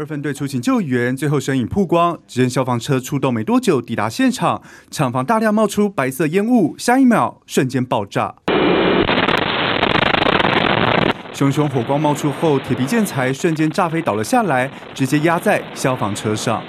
二分队出勤救援，最后身影曝光。只见消防车出动没多久，抵达现场，厂房大量冒出白色烟雾，下一秒瞬间爆炸。熊熊火光冒出后，铁皮建材瞬间炸飞倒了下来，直接压在消防车上。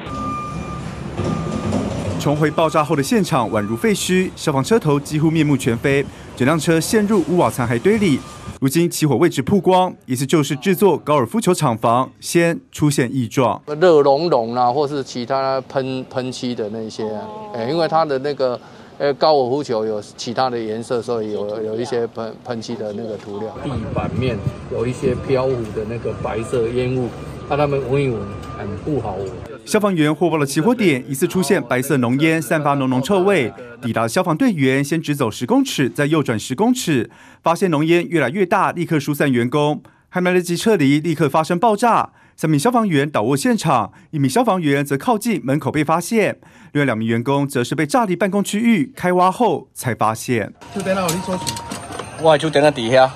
重回爆炸后的现场，宛如废墟，消防车头几乎面目全非，整辆车陷入屋瓦残骸堆里。如今起火位置曝光，疑似就是制作高尔夫球厂房，先出现异状，热熔融啊，或是其他喷喷漆的那些啊，哎，因为它的那个呃高尔夫球有其他的颜色，所以有有一些喷喷漆的那个涂料。地板面有一些飘浮的那个白色烟雾，让他们闻一闻，很不好闻。消防员获报了起火点，疑似出现白色浓烟，散发浓浓臭味。抵达消防队员先直走十公尺，再右转十公尺，发现浓烟越来越大，立刻疏散员工，还没来得及撤离，立刻发生爆炸。三名消防员倒卧现场，一名消防员则靠近门口被发现，另外两名员工则是被炸离办公区域，开挖后才发现。就在那里说，我就在那底下。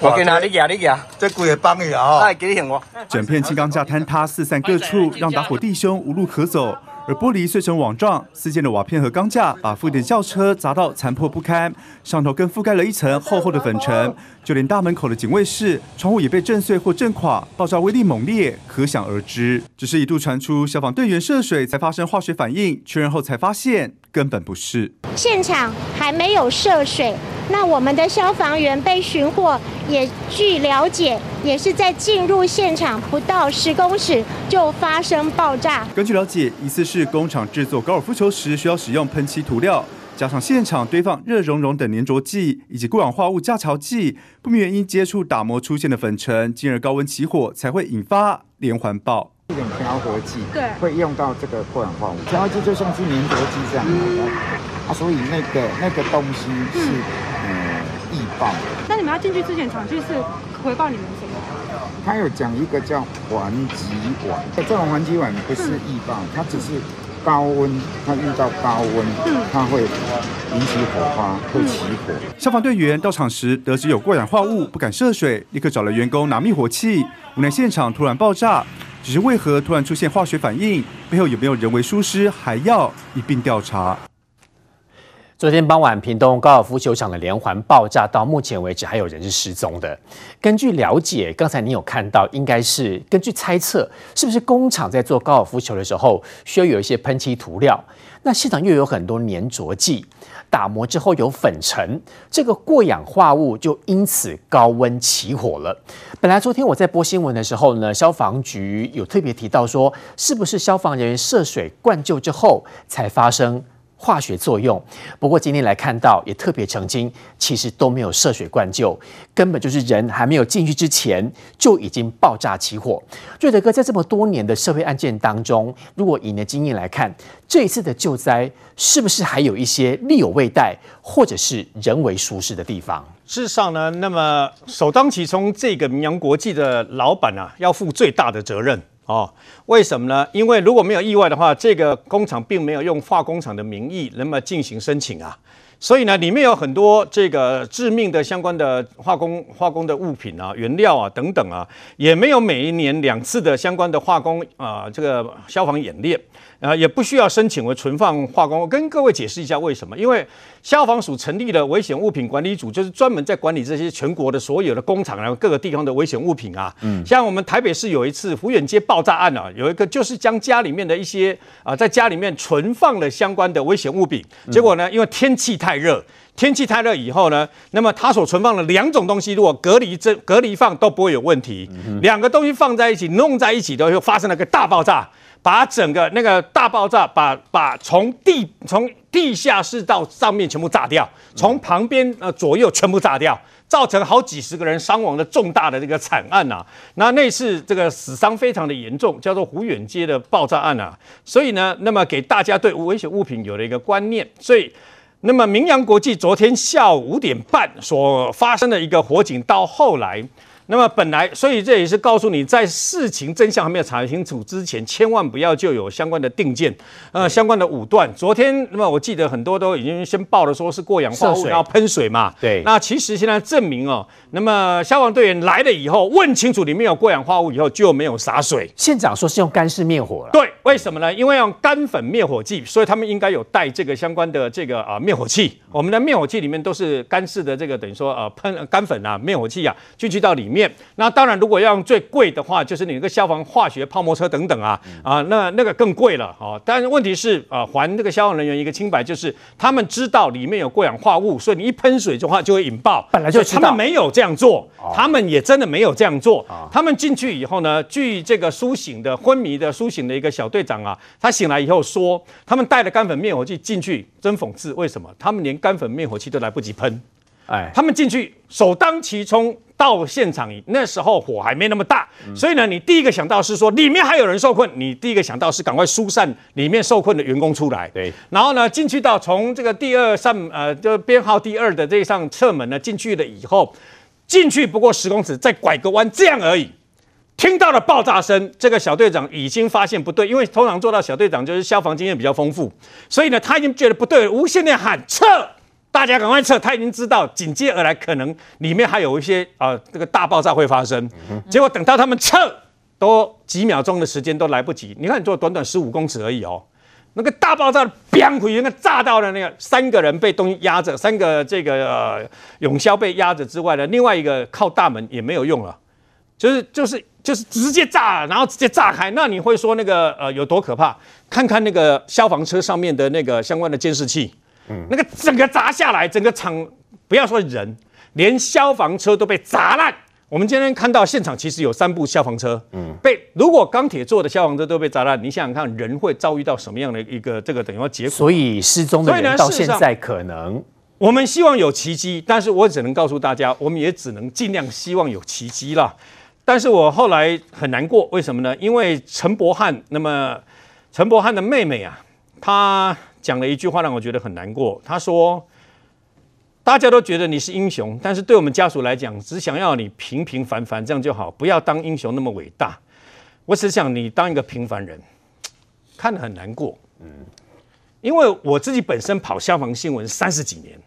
我给哪里压力压？这鬼也帮你啊！哎，给你我。整片轻钢架坍塌，四散各处，让打火弟兄无路可走。而玻璃碎成网状，四溅的瓦片和钢架把附近的轿车砸到残破不堪，上头更覆盖了一层厚厚的粉尘。就连大门口的警卫室窗户也被震碎或震垮，爆炸威力猛烈，可想而知。只是一度传出消防队员涉水才发生化学反应，确认后才发现根本不是。现场还没有涉水。那我们的消防员被寻获，也据了解，也是在进入现场不到十公尺就发生爆炸。根据了解，疑似是工厂制作高尔夫球时需要使用喷漆涂料，加上现场堆放热熔融等粘着剂以及过氧化物架桥剂，不明原因接触打磨出现的粉尘，进而高温起火，才会引发连环爆。这种调和剂对，会用到这个过氧化物，调和剂就像是粘着剂这样的，啊，所以那个那个东西是。嗯易爆。那你们要进去之前，厂区是回报你们什么？他有讲一个叫环极碗，这种环极碗不是易爆，它只是高温，它遇到高温，它会引起火花，会起火。消防队员到场时得知有过氧化物，不敢涉水，立刻找了员工拿灭火器。无奈现场突然爆炸，只是为何突然出现化学反应，背后有没有人为疏失，还要一并调查。昨天傍晚，屏东高尔夫球场的连环爆炸，到目前为止还有人是失踪的。根据了解，刚才你有看到，应该是根据猜测，是不是工厂在做高尔夫球的时候需要有一些喷漆涂料？那现场又有很多粘着剂，打磨之后有粉尘，这个过氧化物就因此高温起火了。本来昨天我在播新闻的时候呢，消防局有特别提到说，是不是消防人员涉水灌救之后才发生？化学作用，不过今天来看到也特别澄清，其实都没有涉水灌救，根本就是人还没有进去之前就已经爆炸起火。瑞德哥在这么多年的社会案件当中，如果以你的经验来看，这一次的救灾是不是还有一些力有未逮，或者是人为疏失的地方？事实上呢，那么首当其冲，这个明扬国际的老板啊，要负最大的责任。哦，为什么呢？因为如果没有意外的话，这个工厂并没有用化工厂的名义那么进行申请啊，所以呢，里面有很多这个致命的相关的化工化工的物品啊、原料啊等等啊，也没有每一年两次的相关的化工啊这个消防演练。啊，也不需要申请为存放化工。我跟各位解释一下为什么？因为消防署成立了危险物品管理组，就是专门在管理这些全国的所有的工厂，然后各个地方的危险物品啊。嗯，像我们台北市有一次福远街爆炸案啊，有一个就是将家里面的一些啊，在家里面存放了相关的危险物品，结果呢，因为天气太太热。天气太热以后呢，那么它所存放的两种东西，如果隔离这隔离放都不会有问题。两个东西放在一起，弄在一起都会发生了个大爆炸，把整个那个大爆炸把把从地从地下室到上面全部炸掉，从旁边呃左右全部炸掉，造成好几十个人伤亡的重大的这个惨案呐。那那次这个死伤非常的严重，叫做湖远街的爆炸案啊。所以呢，那么给大家对危险物品有了一个观念，所以。那么，明阳国际昨天下午五点半所发生的一个火警，到后来。那么本来，所以这也是告诉你，在事情真相还没有查清楚之前，千万不要就有相关的定见，呃，相关的武断。昨天，那么我记得很多都已经先报了，说是过氧化物要喷水嘛。对。那其实现在证明哦，那么消防队员来了以后，问清楚里面有过氧化物以后，就没有洒水。县长说是用干式灭火了。对，为什么呢？因为用干粉灭火剂，所以他们应该有带这个相关的这个啊灭火器。我们的灭火器里面都是干式的这个等于说呃喷干粉啊灭火器啊进去到里面。那当然，如果要用最贵的话，就是你那个消防化学泡沫车等等啊啊，那那个更贵了哦。但是问题是啊，还这个消防人员一个清白，就是他们知道里面有过氧化物，所以你一喷水的话就会引爆。本来就他们没有这样做，他们也真的没有这样做。他们进去以后呢，据这个苏醒的昏迷的苏醒的一个小队长啊，他醒来以后说，他们带了干粉灭火器进去，真讽刺，为什么他们连干粉灭火器都来不及喷？哎，他们进去首当其冲到现场，那时候火还没那么大，嗯、所以呢，你第一个想到是说里面还有人受困，你第一个想到是赶快疏散里面受困的员工出来。对，然后呢，进去到从这个第二扇呃，就编号第二的这一扇侧门呢进去了以后，进去不过十公尺，再拐个弯这样而已，听到了爆炸声，这个小队长已经发现不对，因为通常做到小队长就是消防经验比较丰富，所以呢，他已经觉得不对，无线电喊撤。大家赶快撤！他已经知道紧接而来可能里面还有一些啊、呃，这个大爆炸会发生。结果等到他们撤，都几秒钟的时间都来不及。你看，你做短短十五公尺而已哦，那个大爆炸砰回，那个炸到了那个三个人被东西压着，三个这个呃永消被压着之外呢，另外一个靠大门也没有用了，就是就是就是直接炸，然后直接炸开。那你会说那个呃有多可怕？看看那个消防车上面的那个相关的监视器。嗯，那个整个砸下来，整个厂不要说人，连消防车都被砸烂。我们今天看到现场其实有三部消防车，嗯，被如果钢铁做的消防车都被砸烂，你想想看，人会遭遇到什么样的一个这个等于说结果？所以失踪的人到现在可能，我们希望有奇迹，但是我只能告诉大家，我们也只能尽量希望有奇迹了。但是我后来很难过，为什么呢？因为陈柏翰，那么陈柏翰的妹妹啊，她。讲了一句话让我觉得很难过。他说：“大家都觉得你是英雄，但是对我们家属来讲，只想要你平平凡凡这样就好，不要当英雄那么伟大。我只想你当一个平凡人，看得很难过。嗯，因为我自己本身跑消防新闻三十几年，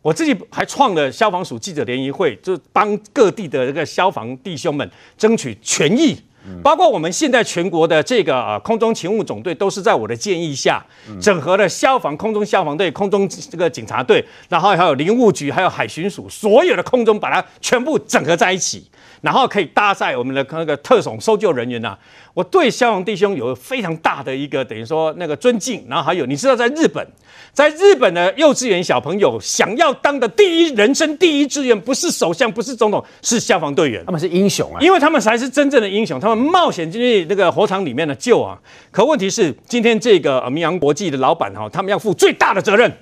我自己还创了消防署记者联谊会，就帮各地的这个消防弟兄们争取权益。”包括我们现在全国的这个呃空中勤务总队，都是在我的建议下整合了消防、空中消防队、空中这个警察队，然后还有林务局、还有海巡署，所有的空中把它全部整合在一起，然后可以搭载我们的那个特种搜救人员呐。我对消防弟兄有非常大的一个等于说那个尊敬，然后还有你知道，在日本，在日本的幼稚园小朋友想要当的第一人生第一志愿，不是首相，不是总统，是消防队员。他们是英雄啊，因为他们才是真正的英雄，他们冒险进去那个火场里面的救啊。可问题是，今天这个呃明阳国际的老板哈，他们要负最大的责任。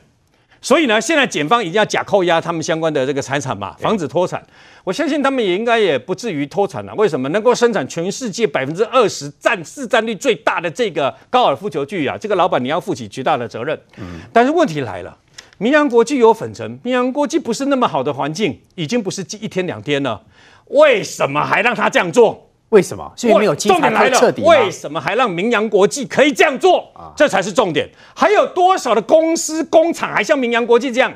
所以呢，现在检方一定要假扣押他们相关的这个财产嘛，防止脱产。我相信他们也应该也不至于脱产了。为什么能够生产全世界百分之二十占市占率最大的这个高尔夫球具啊？这个老板你要负起巨大的责任。嗯。但是问题来了，明阳国际有粉尘，明阳国际不是那么好的环境，已经不是一天两天了，为什么还让他这样做？为什么？因为没有稽查太彻底。为什么还让明扬国际可以这样做？啊，这才是重点。还有多少的公司工厂还像明扬国际这样？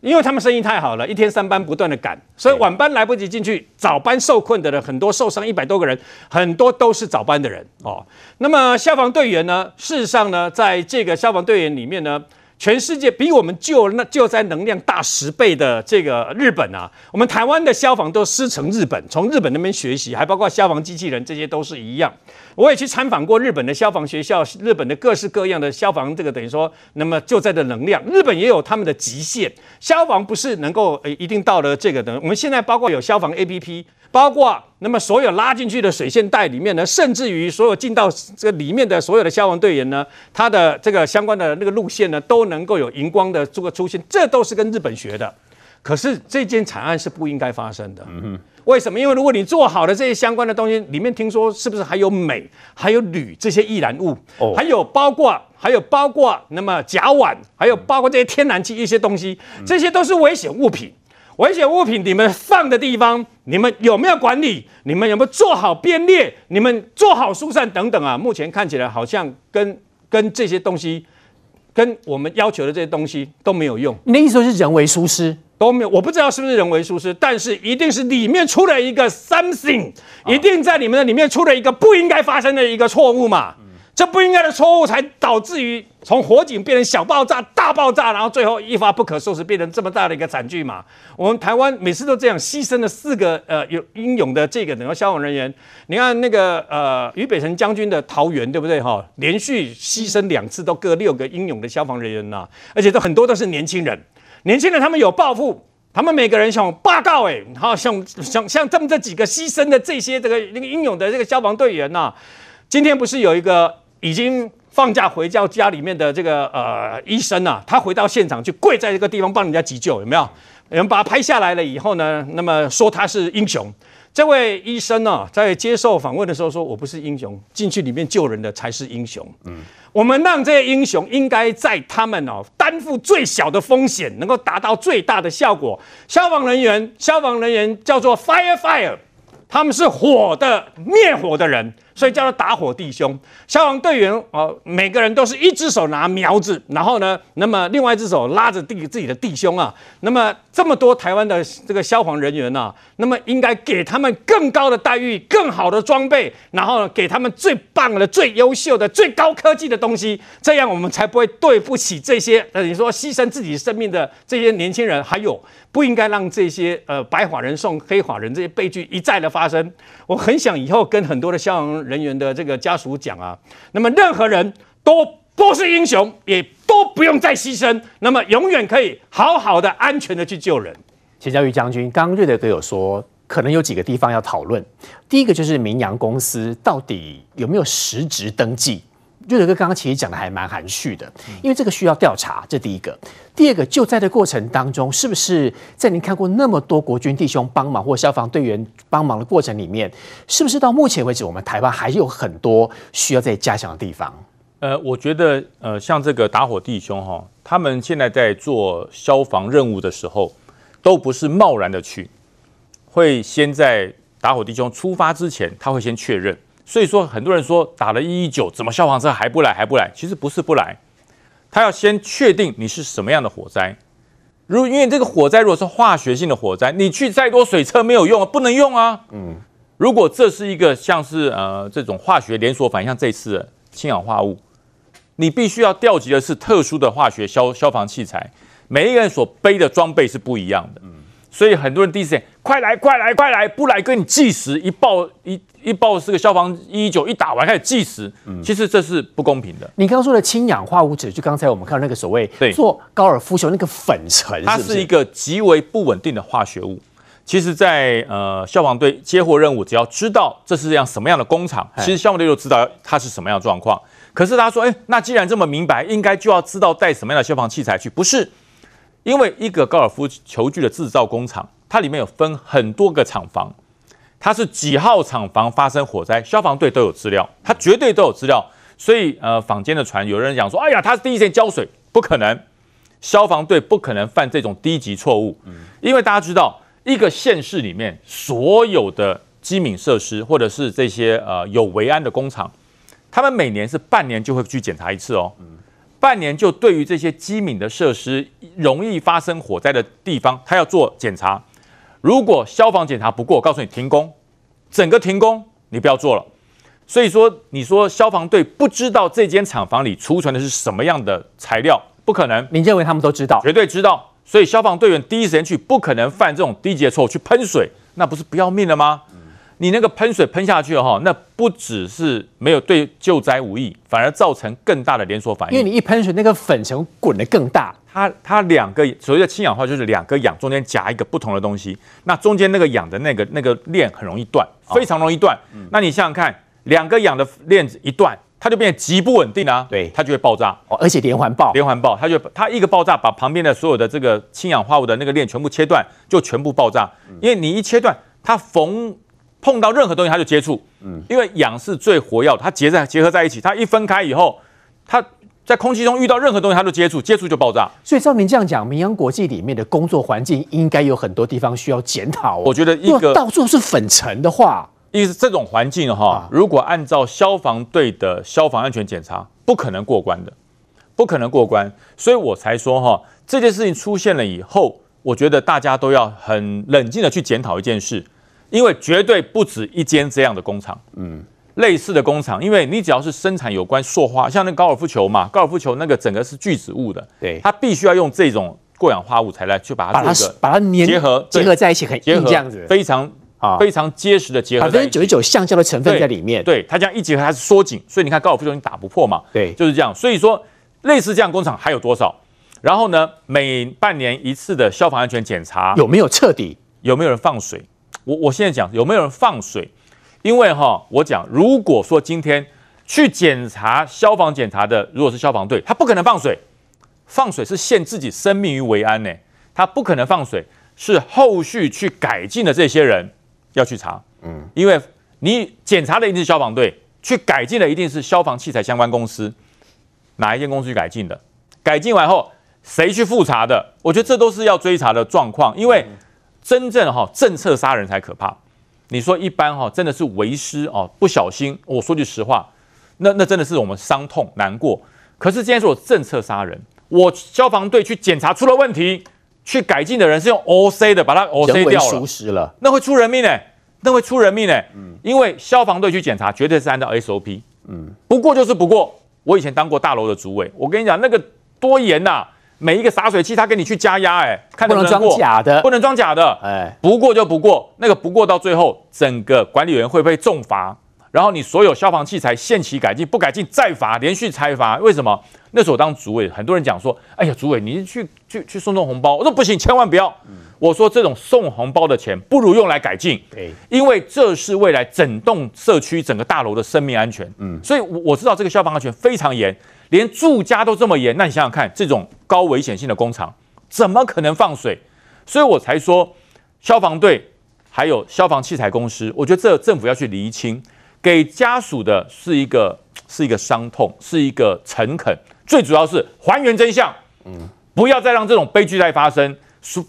因为他们生意太好了，一天三班不断的赶，所以晚班来不及进去，早班受困的人很多，受伤一百多个人，很多都是早班的人哦。那么消防队员呢？事实上呢，在这个消防队员里面呢，全世界比我们救那救灾能量大十倍的这个日本啊，我们台湾的消防都师承日本，从日本那边学习，还包括消防机器人，这些都是一样。我也去参访过日本的消防学校，日本的各式各样的消防，这个等于说，那么救灾的能量，日本也有他们的极限。消防不是能够呃一定到了这个的。我们现在包括有消防 APP，包括那么所有拉进去的水线带里面呢，甚至于所有进到这个里面的所有的消防队员呢，他的这个相关的那个路线呢，都能够有荧光的这个出现，这都是跟日本学的。可是这件惨案是不应该发生的。为什么？因为如果你做好的这些相关的东西，里面听说是不是还有镁、还有铝这些易燃物？哦，还有包括还有包括那么甲烷，还有包括这些天然气一些东西，这些都是危险物品。危险物品你们放的地方，你们有没有管理？你们有没有做好编列？你们做好疏散等等啊？目前看起来好像跟跟这些东西，跟我们要求的这些东西都没有用。你的意思是人为疏失？都没有，我不知道是不是人为疏失，但是一定是里面出了一个 something，一定在你们的里面出了一个不应该发生的一个错误嘛。这不应该的错误才导致于从火警变成小爆炸、大爆炸，然后最后一发不可收拾，变成这么大的一个惨剧嘛。我们台湾每次都这样牺牲了四个呃有英勇的这个等于消防人员，你看那个呃于北辰将军的桃园对不对哈？连续牺牲两次都各六个英勇的消防人员呐，而且都很多都是年轻人。年轻人他们有抱负，他们每个人想报告哎，好像像像这么这几个牺牲的这些这个那个英勇的这个消防队员呐，今天不是有一个已经放假回到家里面的这个呃医生呐，他回到现场去跪在这个地方帮人家急救，有没有？有人把他拍下来了以后呢，那么说他是英雄。这位医生呢，在接受访问的时候说：“我不是英雄，进去里面救人的才是英雄。”嗯。我们让这些英雄应该在他们哦担负最小的风险，能够达到最大的效果。消防人员，消防人员叫做 fire fire，他们是火的灭火的人。所以叫做打火弟兄，消防队员哦，每个人都是一只手拿苗子，然后呢，那么另外一只手拉着弟自己的弟兄啊。那么这么多台湾的这个消防人员呢、啊，那么应该给他们更高的待遇、更好的装备，然后，给他们最棒的、最优秀的、最高科技的东西，这样我们才不会对不起这些呃，你说牺牲自己生命的这些年轻人，还有不应该让这些呃白发人送黑发人这些悲剧一再的发生。我很想以后跟很多的消防人员的这个家属讲啊，那么任何人都不是英雄，也都不用再牺牲，那么永远可以好好的、安全的去救人。钱教育将军，刚刚瑞德哥有说，可能有几个地方要讨论。第一个就是明阳公司到底有没有实质登记？瑞德哥刚刚其实讲的还蛮含蓄的，因为这个需要调查，这第一个。第二个，救灾的过程当中，是不是在您看过那么多国军弟兄帮忙或消防队员帮忙的过程里面，是不是到目前为止，我们台湾还有很多需要再加强的地方？呃，我觉得，呃，像这个打火弟兄哈，他们现在在做消防任务的时候，都不是贸然的去，会先在打火弟兄出发之前，他会先确认。所以说，很多人说打了一一九，怎么消防车还不来？还不来？其实不是不来，他要先确定你是什么样的火灾。如因为这个火灾如果是化学性的火灾，你去再多水车没有用啊，不能用啊。嗯，如果这是一个像是呃这种化学连锁反应，像这次的氢氧化物，你必须要调集的是特殊的化学消消防器材，每一个人所背的装备是不一样的。嗯，所以很多人第一时间快来快来快来，不来跟你计时，一报一。一报是个消防一一九一打完开始计时，其实这是不公平的。你刚刚说的氢氧化物质，就刚才我们看到那个所谓做高尔夫球那个粉尘，它是一个极为不稳定的化学物。其实在，在呃消防队接获任务，只要知道这是样什么样的工厂，其实消防队就知道它是什么样的状况。可是他说，哎，那既然这么明白，应该就要知道带什么样的消防器材去。不是，因为一个高尔夫球具的制造工厂，它里面有分很多个厂房。它是几号厂房发生火灾，消防队都有资料，它绝对都有资料。所以，呃，坊间的传有人讲说，哎呀，他是第一线浇水，不可能，消防队不可能犯这种低级错误，因为大家知道，一个县市里面所有的机敏设施或者是这些呃有维安的工厂，他们每年是半年就会去检查一次哦，半年就对于这些机敏的设施容易发生火灾的地方，他要做检查。如果消防检查不过，告诉你停工，整个停工，你不要做了。所以说，你说消防队不知道这间厂房里储存的是什么样的材料，不可能。您认为他们都知道？绝对知道。所以消防队员第一时间去，不可能犯这种低级的错误去喷水，那不是不要命了吗？嗯、你那个喷水喷下去哈，那不只是没有对救灾无益，反而造成更大的连锁反应。因为你一喷水，那个粉尘滚得更大。它它两个所谓的氢氧化就是两个氧中间夹一个不同的东西，那中间那个氧的那个那个链很容易断，非常容易断。那你想想看，两个氧的链子一断。它就变得极不稳定啊，对，它就会爆炸，哦，而且连环爆，连环爆，它就它一个爆炸，把旁边的所有的这个氢氧化物的那个链全部切断，就全部爆炸。嗯、因为你一切断，它逢碰到任何东西它就接触，嗯，因为氧是最活跃，它结在结合在一起，它一分开以后，它在空气中遇到任何东西它就接触，接触就爆炸。所以照您这样讲，明阳国际里面的工作环境应该有很多地方需要检讨。我觉得一个到处是粉尘的话。意思这种环境哈，如果按照消防队的消防安全检查，不可能过关的，不可能过关。所以我才说哈，这件事情出现了以后，我觉得大家都要很冷静的去检讨一件事，因为绝对不止一间这样的工厂，嗯，类似的工厂，因为你只要是生产有关塑化，像那高尔夫球嘛，高尔夫球那个整个是聚酯物的，对，它必须要用这种过氧化物材来去把它做一个把它粘结合结合在一起，很硬这样子，非常。啊，非常结实的结合，百分之九十九橡胶的成分在里面。对，它这样一结合，它是缩紧，所以你看高尔夫球你打不破嘛。对，就是这样。所以说，类似这样工厂还有多少？然后呢，每半年一次的消防安全检查有没有彻底？有没有人放水？我我现在讲有没有人放水？因为哈，我讲如果说今天去检查消防检查的，如果是消防队，他不可能放水，放水是陷自己生命于危安呢。他不可能放水，是后续去改进的这些人。要去查，嗯，因为你检查的一定是消防队，去改进的一定是消防器材相关公司，哪一间公司去改进的？改进完后谁去复查的？我觉得这都是要追查的状况，因为真正哈政策杀人才可怕。你说一般哈真的是为师哦，不小心，我说句实话，那那真的是我们伤痛难过。可是今天是我政策杀人，我消防队去检查出了问题。去改进的人是用 OC 的，把它 OC 掉了，了那会出人命呢、欸？那会出人命呢、欸？嗯，因为消防队去检查，绝对是按照 SOP。嗯，不过就是不过。我以前当过大楼的主委，我跟你讲，那个多严呐、啊！每一个洒水器，他给你去加压，哎，看能不能过，不能装假的，不能装假的，哎，不过就不过，那个不过到最后，整个管理员会被重罚。然后你所有消防器材限期改进，不改进再罚，连续拆罚。为什么？那时候我当主委，很多人讲说：“哎呀，主委，你去去去送送红包。”我说：“不行，千万不要。嗯”我说：“这种送红包的钱，不如用来改进。对，因为这是未来整栋社区、整个大楼的生命安全。嗯，所以我知道这个消防安全非常严，连住家都这么严。那你想想看，这种高危险性的工厂，怎么可能放水？所以我才说，消防队还有消防器材公司，我觉得这政府要去厘清。给家属的是一个是一个伤痛，是一个诚恳，最主要是还原真相。嗯，不要再让这种悲剧再发生。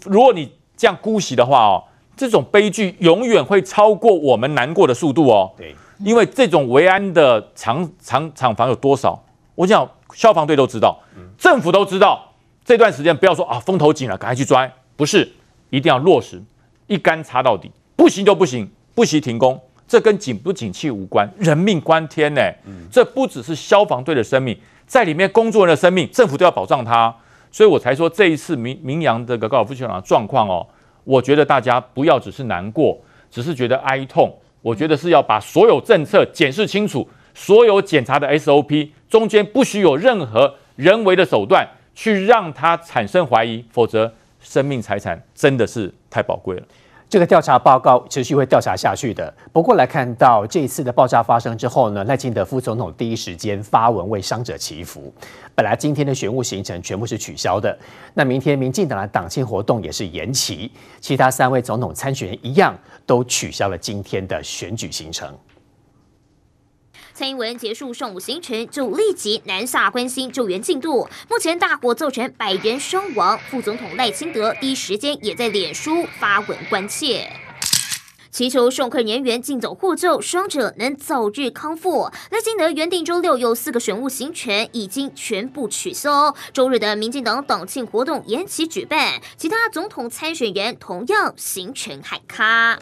如果你这样姑息的话哦，这种悲剧永远会超过我们难过的速度哦。对，因为这种维安的厂厂厂房有多少？我想消防队都知道，政府都知道。这段时间不要说啊，风头紧了，赶快去抓。不是，一定要落实，一竿插到底，不行就不行，不行停工。这跟景不景气无关，人命关天呢。这不只是消防队的生命，在里面工作人的生命，政府都要保障他。所以我才说这一次明明阳这个高尔夫球场的状况哦，我觉得大家不要只是难过，只是觉得哀痛。我觉得是要把所有政策检视清楚，所有检查的 SOP 中间不许有任何人为的手段去让他产生怀疑，否则生命财产真的是太宝贵了。这个调查报告持续会调查下去的。不过来看到这一次的爆炸发生之后呢，赖清德副总统第一时间发文为伤者祈福。本来今天的选务行程全部是取消的，那明天民进党的党庆活动也是延期，其他三位总统参选一样都取消了今天的选举行程。蔡英文结束上午行程，就立即南下关心救援进度。目前大火造成百人伤亡，副总统赖清德第一时间也在脸书发文关切，祈求受困人员尽早获救，伤者能早日康复。赖清德原定周六有四个选务行程已经全部取消，周日的民进党党庆活动延期举办，其他总统参选人同样行程海卡。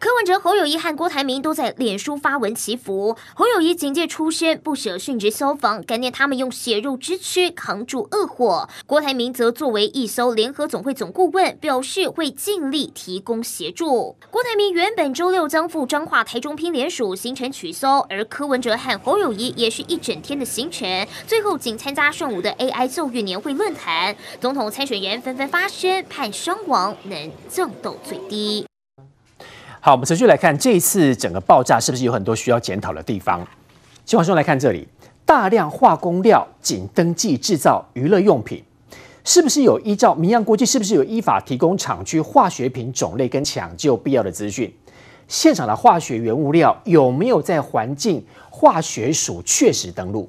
柯文哲、侯友宜和郭台铭都在脸书发文祈福。侯友宜警戒出身，不舍殉职消防，感念他们用血肉之躯扛住恶火。郭台铭则作为一艘联合总会总顾问，表示会尽力提供协助。郭台铭原本周六将赴彰化、台中拼联署，行程取消，而柯文哲和侯友宜也是一整天的行程，最后仅参加上午的 AI 教育年会论坛。总统参选人纷纷发声，盼伤亡能降到最低。好，我们持续来看这一次整个爆炸是不是有很多需要检讨的地方？请往来看这里，大量化工料仅登记制造娱乐用品，是不是有依照明阳国际？是不是有依法提供厂区化学品种类跟抢救必要的资讯？现场的化学原物料有没有在环境化学署确实登录？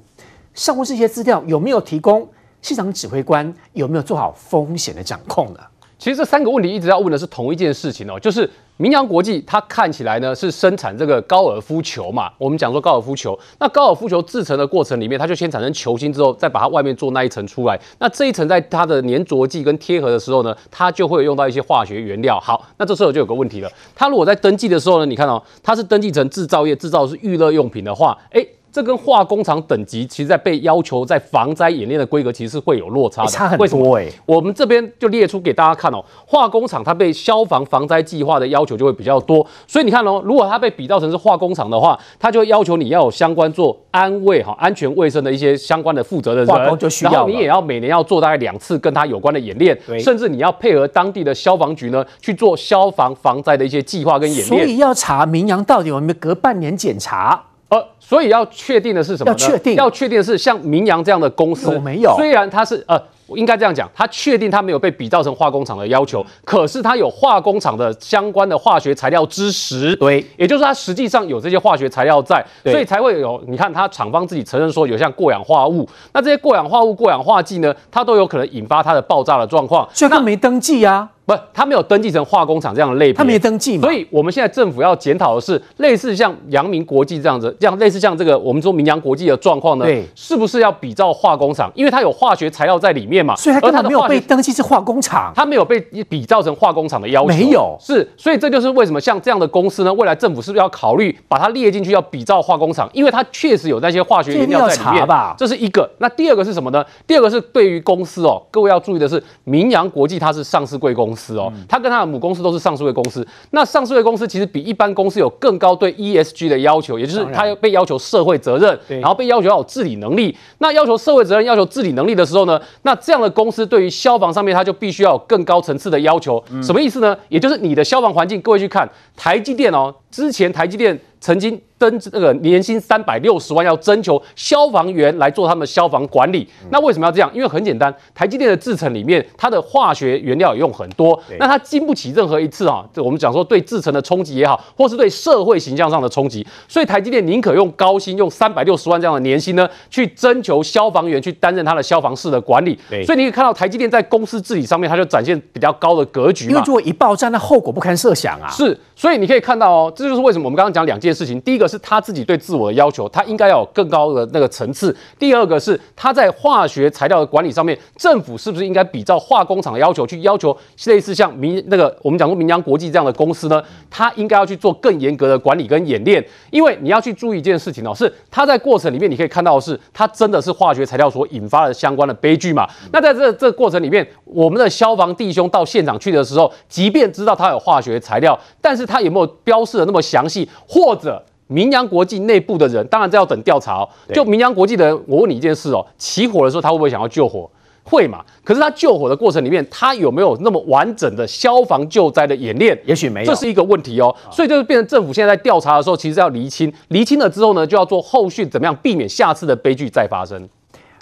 上过这些资料有没有提供？现场指挥官有没有做好风险的掌控呢？其实这三个问题一直要问的是同一件事情哦，就是明阳国际它看起来呢是生产这个高尔夫球嘛，我们讲说高尔夫球，那高尔夫球制成的过程里面，它就先产生球芯之后，再把它外面做那一层出来，那这一层在它的粘着剂跟贴合的时候呢，它就会用到一些化学原料。好，那这时候就有个问题了，它如果在登记的时候呢，你看哦，它是登记成制造业，制造是娱乐用品的话，哎。这跟化工厂等级，其实在被要求在防灾演练的规格，其实是会有落差的。差很多。为什么？我们这边就列出给大家看哦。化工厂它被消防防灾计划的要求就会比较多，所以你看哦，如果它被比照成是化工厂的话，它就会要求你要有相关做安卫哈安全卫生的一些相关的负责的人。化工就需要。然后你也要每年要做大概两次跟它有关的演练，甚至你要配合当地的消防局呢去做消防防灾的一些计划跟演练。所以要查明阳到底有没有隔半年检查。呃，所以要确定的是什么呢？要确定，要确定的是像明阳这样的公司，有没有？虽然它是呃，应该这样讲，他确定他没有被比照成化工厂的要求，可是他有化工厂的相关的化学材料知识，对，也就是他实际上有这些化学材料在，所以才会有。你看，他厂方自己承认说有像过氧化物，那这些过氧化物、过氧化剂呢，它都有可能引发它的爆炸的状况，所以他没登记呀、啊。不，他没有登记成化工厂这样的类别，他没登记嘛。所以我们现在政府要检讨的是，类似像阳明国际这样子，这样类似像这个我们说明阳国际的状况呢，对，是不是要比照化工厂？因为它有化学材料在里面嘛，所以它根本没有被登记是化工厂，它没有被比造成化工厂的要求，没有。是，所以这就是为什么像这样的公司呢，未来政府是不是要考虑把它列进去，要比照化工厂？因为它确实有那些化学原料在里面吧。这是一个。那第二个是什么呢？第二个是对于公司哦，各位要注意的是，明阳国际它是上市贵公司哦，它跟它的。母公司都是上市贵公司，那上市贵公司其实比一般公司有更高对 ESG 的要求，也就是它要被要求社会责任，然后被要求要有治理能力。那要求社会责任、要求治理能力的时候呢，那这这样的公司对于消防上面，它就必须要有更高层次的要求。什么意思呢？也就是你的消防环境，各位去看台积电哦，之前台积电。曾经登这个年薪三百六十万，要征求消防员来做他们消防管理。那为什么要这样？因为很简单，台积电的制程里面，它的化学原料也用很多，那它经不起任何一次啊，这我们讲说对制程的冲击也好，或是对社会形象上的冲击，所以台积电宁可用高薪，用三百六十万这样的年薪呢，去征求消防员去担任他的消防室的管理。所以你可以看到台积电在公司治理上面，它就展现比较高的格局嘛。因为如果一爆炸，那后果不堪设想啊。是，所以你可以看到哦，这就是为什么我们刚刚讲两件。事情，第一个是他自己对自我的要求，他应该要有更高的那个层次。第二个是他在化学材料的管理上面，政府是不是应该比照化工厂的要求去要求类似像明那个我们讲过明扬国际这样的公司呢？他应该要去做更严格的管理跟演练，因为你要去注意一件事情哦，是他在过程里面你可以看到的是，他真的是化学材料所引发的相关的悲剧嘛？那在这这个过程里面，我们的消防弟兄到现场去的时候，即便知道他有化学材料，但是他有没有标示的那么详细，或者？明扬国际内部的人，当然这要等调查哦。就明扬国际的人，我问你一件事哦：起火的时候，他会不会想要救火？会嘛？可是他救火的过程里面，他有没有那么完整的消防救灾的演练？也许没有，这是一个问题哦。所以就是变成政府现在在调查的时候，其实要厘清，厘清了之后呢，就要做后续怎么样避免下次的悲剧再发生。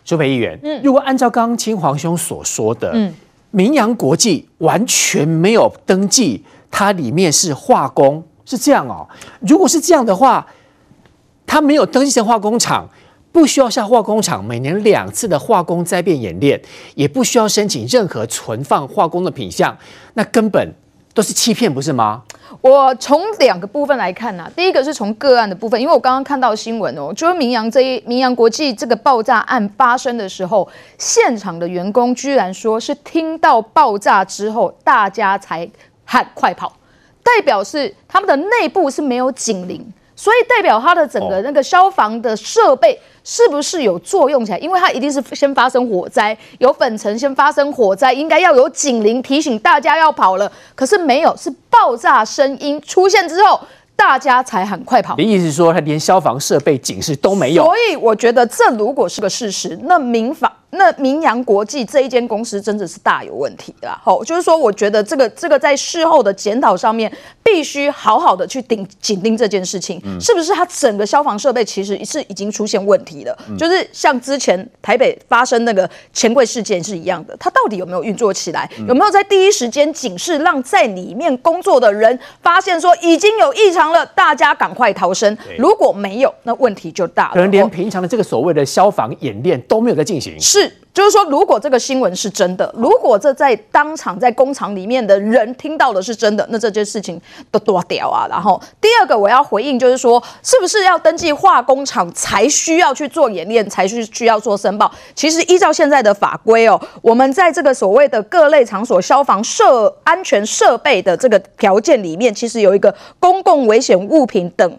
舒培议员，嗯，如果按照刚刚嶔煌兄所说的，嗯，明扬国际完全没有登记，它里面是化工。是这样哦，如果是这样的话，它没有登记成化工厂，不需要下化工厂每年两次的化工灾变演练，也不需要申请任何存放化工的品项，那根本都是欺骗，不是吗？我从两个部分来看啊，第一个是从个案的部分，因为我刚刚看到新闻哦，就是明阳这一明阳国际这个爆炸案发生的时候，现场的员工居然说是听到爆炸之后，大家才喊快跑。代表是他们的内部是没有警铃，所以代表它的整个那个消防的设备是不是有作用起来？因为它一定是先发生火灾，有粉尘先发生火灾，应该要有警铃提醒大家要跑了，可是没有，是爆炸声音出现之后。大家才喊快跑！你的意思是说，他连消防设备警示都没有？所以我觉得，这如果是个事实，那民法。那明扬国际这一间公司真的是大有问题啦，好，就是说，我觉得这个这个在事后的检讨上面，必须好好的去盯紧盯这件事情，是不是它整个消防设备其实是已经出现问题了？就是像之前台北发生那个钱柜事件是一样的，它到底有没有运作起来？有没有在第一时间警示，让在里面工作的人发现说已经有异常了，大家赶快逃生？如果没有，那问题就大了。可能连平常的这个所谓的消防演练都没有在进行。是。是就是说，如果这个新闻是真的，如果这在当场在工厂里面的人听到的是真的，那这件事情都多屌啊！然后第二个我要回应就是说，是不是要登记化工厂才需要去做演练，才需需要做申报？其实依照现在的法规哦，我们在这个所谓的各类场所消防设安全设备的这个条件里面，其实有一个公共危险物品等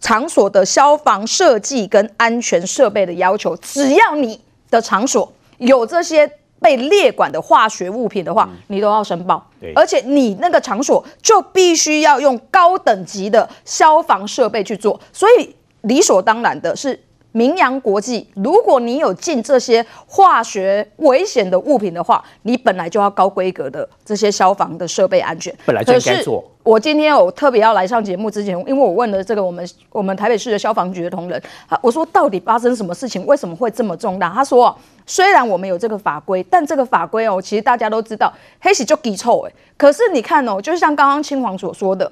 场所的消防设计跟安全设备的要求，只要你的场所。有这些被列管的化学物品的话，你都要申报。对，而且你那个场所就必须要用高等级的消防设备去做。所以理所当然的是，明扬国际，如果你有进这些化学危险的物品的话，你本来就要高规格的这些消防的设备安全。本来就应该做。我今天我特别要来上节目之前，因为我问了这个我们我们台北市的消防局的同仁，我说到底发生什么事情，为什么会这么重大？他说，虽然我们有这个法规，但这个法规哦，其实大家都知道，黑洗就给臭哎。可是你看哦，就像刚刚青黄所说的，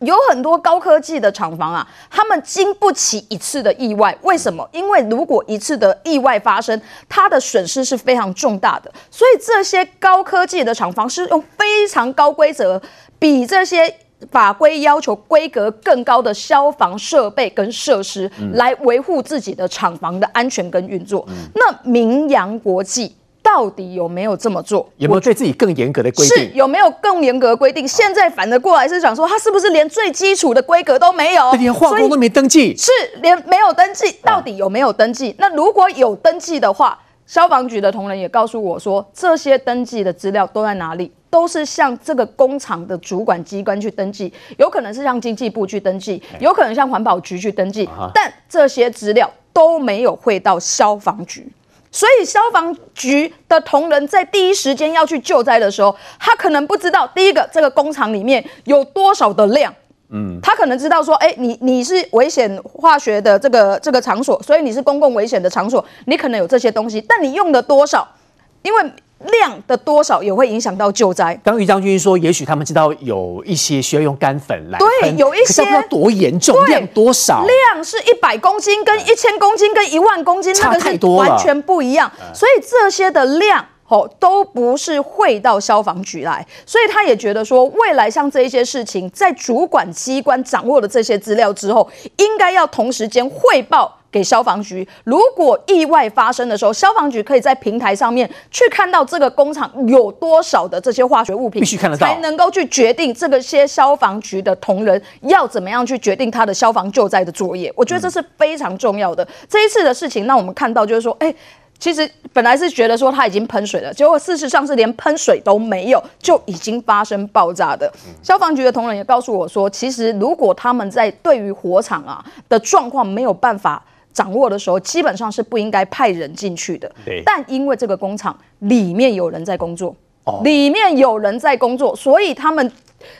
有很多高科技的厂房啊，他们经不起一次的意外。为什么？因为如果一次的意外发生，它的损失是非常重大的。所以这些高科技的厂房是用非常高规则。比这些法规要求规格更高的消防设备跟设施来维护自己的厂房的安全跟运作。那明扬国际到底有没有这么做？有没有对自己更严格的规定？是有没有更严格的规定？现在反过来是想说，他是不是连最基础的规格都没有？连化工都没登记？是连没有登记？到底有没有登记？那如果有登记的话，消防局的同仁也告诉我说，这些登记的资料都在哪里？都是向这个工厂的主管机关去登记，有可能是向经济部去登记，有可能向环保局去登记，但这些资料都没有汇到消防局，所以消防局的同仁在第一时间要去救灾的时候，他可能不知道第一个这个工厂里面有多少的量，嗯，他可能知道说，哎，你你是危险化学的这个这个场所，所以你是公共危险的场所，你可能有这些东西，但你用的多少，因为。量的多少也会影响到救灾。刚于将军说，也许他们知道有一些需要用干粉来，对，有一些要多严重，量多少？量是一百公斤跟一千公斤跟一万公斤，那个是完全不一样。所以这些的量哦，都不是汇到消防局来。所以他也觉得说，未来像这一些事情，在主管机关掌握了这些资料之后，应该要同时间汇报。给消防局，如果意外发生的时候，消防局可以在平台上面去看到这个工厂有多少的这些化学物品，必须看得到，才能够去决定这个些消防局的同仁要怎么样去决定他的消防救灾的作业。我觉得这是非常重要的。嗯、这一次的事情，让我们看到就是说，哎，其实本来是觉得说他已经喷水了，结果事实上是连喷水都没有，就已经发生爆炸的。嗯、消防局的同仁也告诉我说，其实如果他们在对于火场啊的状况没有办法。掌握的时候，基本上是不应该派人进去的。对。但因为这个工厂里面有人在工作，哦，里面有人在工作，所以他们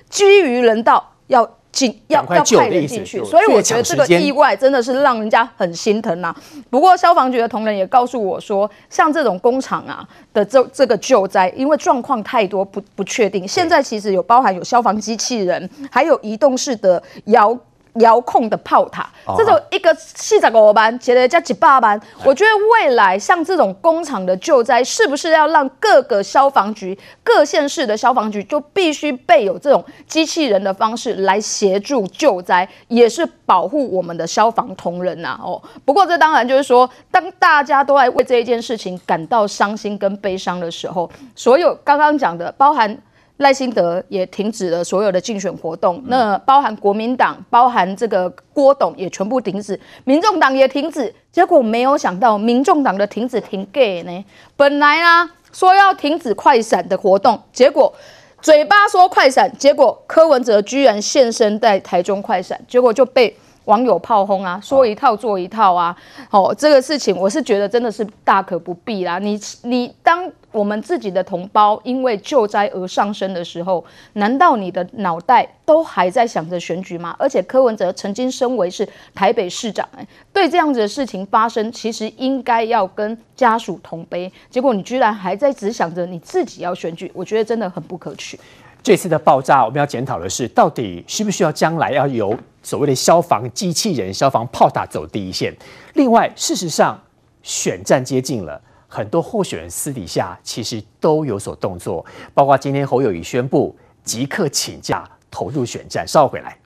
基于人道要进，要要派人进去。所以我觉得这个意外真的是让人家很心疼呐、啊。不过消防局的同仁也告诉我说，像这种工厂啊的这这个救灾，因为状况太多不不确定，现在其实有包含有消防机器人，还有移动式的遥。遥控的炮塔，这种一个四十五班，接着加几百班。我觉得未来像这种工厂的救灾，是不是要让各个消防局、各县市的消防局就必须备有这种机器人的方式来协助救灾，也是保护我们的消防同仁呐、啊。哦，不过这当然就是说，当大家都来为这一件事情感到伤心跟悲伤的时候，所有刚刚讲的，包含。赖清德也停止了所有的竞选活动，那包含国民党、包含这个郭董也全部停止，民众党也停止。结果没有想到，民众党的停止停 gay 呢？本来呢说要停止快闪的活动，结果嘴巴说快闪，结果柯文哲居然现身在台中快闪，结果就被。网友炮轰啊，说一套做一套啊，哦，这个事情我是觉得真的是大可不必啦。你你当我们自己的同胞因为救灾而丧生的时候，难道你的脑袋都还在想着选举吗？而且柯文哲曾经身为是台北市长，哎，对这样子的事情发生，其实应该要跟家属同悲，结果你居然还在只想着你自己要选举，我觉得真的很不可取。这次的爆炸，我们要检讨的是，到底需不需要将来要由所谓的消防机器人、消防炮塔走第一线？另外，事实上，选战接近了，很多候选人私底下其实都有所动作，包括今天侯友谊宣布即刻请假投入选战。稍后回来。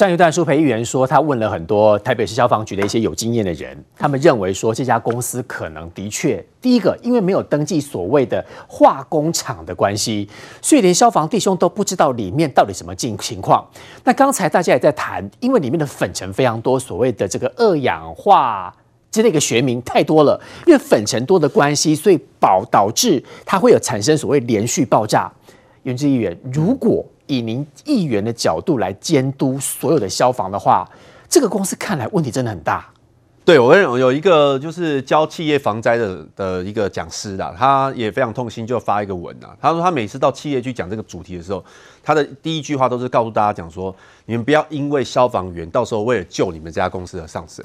上一段舒培议员说，他问了很多台北市消防局的一些有经验的人，他们认为说这家公司可能的确，第一个因为没有登记所谓的化工厂的关系，所以连消防弟兄都不知道里面到底什么情情况。那刚才大家也在谈，因为里面的粉尘非常多，所谓的这个二氧化之类的学名太多了，因为粉尘多的关系，所以导导致它会有产生所谓连续爆炸。元智议员，如果以您议员的角度来监督所有的消防的话，这个公司看来问题真的很大。对，我跟有一个就是教企业防灾的的一个讲师啦，他也非常痛心，就发一个文啊。他说他每次到企业去讲这个主题的时候，他的第一句话都是告诉大家讲说，你们不要因为消防员到时候为了救你们这家公司而上升，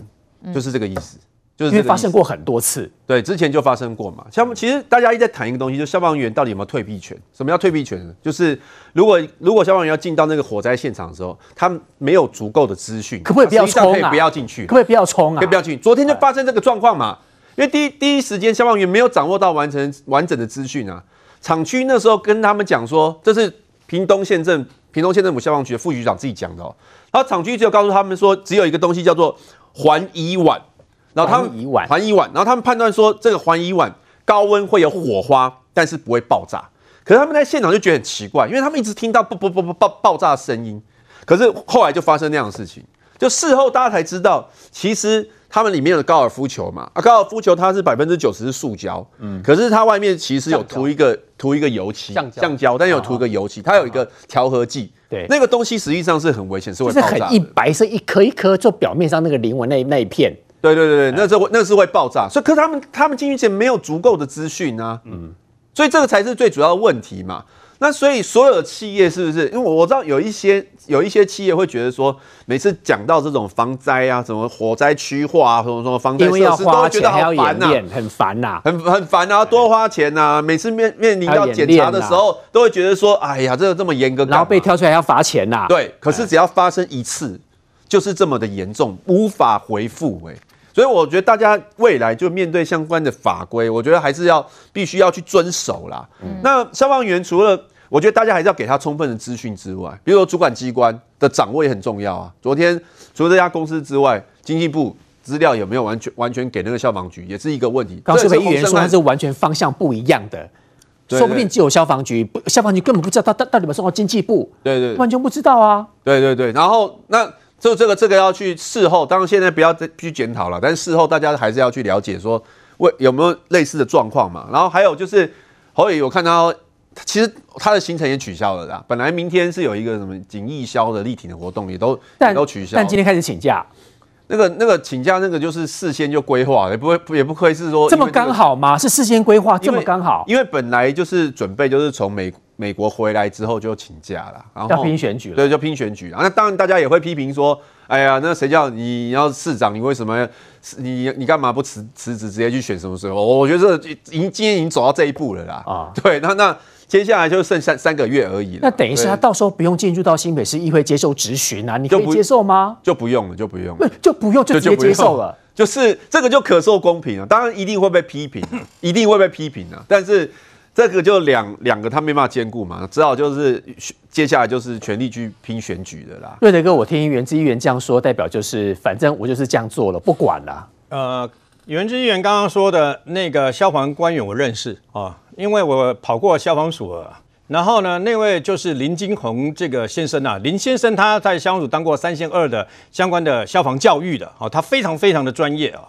就是这个意思。就是因为发生过很多次，对，之前就发生过嘛。像其实大家一直在谈一个东西，就消防员到底有没有退避权？什么叫退避权呢？就是如果如果消防员要进到那个火灾现场的时候，他没有足够的资讯，可不可以不要冲啊？可以不要进去？可不可以不要冲啊？可以不要进去？昨天就发生这个状况嘛。因为第一第一时间消防员没有掌握到完成完整的资讯啊。厂区那时候跟他们讲说，这是屏东县政屏东县政府消防局的副局长自己讲的哦。然后厂区只有告诉他们说，只有一个东西叫做环乙烷。然后他们环乙烷，环乙烷，然后他们判断说这个环乙烷高温会有火花，但是不会爆炸。可是他们在现场就觉得很奇怪，因为他们一直听到不不不不爆爆炸的声音。可是后来就发生那样的事情，就事后大家才知道，其实他们里面有高尔夫球嘛，啊，高尔夫球它是百分之九十是塑胶，嗯，可是它外面其实有涂一个涂一个油漆，橡胶，橡胶，但有涂个油漆，它有一个调和剂，对，那个东西实际上是很危险，是会爆炸的，就是很一白色一颗一颗，就表面上那个菱纹那那一片。对对对对，那是会那是会爆炸，所以可是他们他们进去前没有足够的资讯啊，嗯，所以这个才是最主要的问题嘛。那所以所有的企业是不是？因为我知道有一些有一些企业会觉得说，每次讲到这种防灾啊，什么火灾区划啊，什么什么防灾设施，都会觉得好烦呐，很烦呐，很很烦啊，多花钱呐、啊。每次面面临到检查的时候，都会觉得说，哎呀，这个这么严格，然后被挑出来要罚钱呐。对，可是只要发生一次，就是这么的严重，无法回复哎。所以我觉得大家未来就面对相关的法规，我觉得还是要必须要去遵守啦。嗯、那消防员除了我觉得大家还是要给他充分的资讯之外，比如说主管机关的掌握也很重要啊。昨天除了这家公司之外，经济部资料有没有完全完全给那个消防局，也是一个问题。刚才议员说他是完全方向不一样的，说不定只有消防局，消防局根本不知道他到到底有没有送到经济部，对，对对，完全不知道啊。对对对，然后那。就这个这个要去事后，当然现在不要再去检讨了，但是事后大家还是要去了解说，为有没有类似的状况嘛？然后还有就是，侯友宜我看到其实他的行程也取消了啦。本来明天是有一个什么景义消的力挺的活动，也都也都取消。但今天开始请假，那个那个请假那个就是事先就规划，也不会也不会是说这么刚好吗？是事先规划这么刚好？因为本来就是准备就是从美。美国回来之后就请假了，然后要拼选举了，对，就拼选举了。那当然大家也会批评说，哎呀，那谁叫你要市长，你为什么你你干嘛不辞辞职直接去选什么时候？我觉得这已经今天已经走到这一步了啦。啊，对，那那接下来就剩三三个月而已。那等于是他到时候不用进入到新北市议会接受质询啊？你可以接受吗？就不用了，就不用，了就不用就直接接受了？就是这个就可受公平啊，当然一定会被批评，一定会被批评啊，但是。这个就两两个他没办法兼顾嘛，只好就是接下来就是全力去拼选举的啦。瑞德哥，我听原资议员这样说，代表就是反正我就是这样做了，不管了。呃，原之议员刚刚说的那个消防官员我认识啊，因为我跑过消防署。然后呢，那位就是林金红这个先生啊，林先生他在消防署当过三线二的相关的消防教育的，哦，他非常非常的专业啊。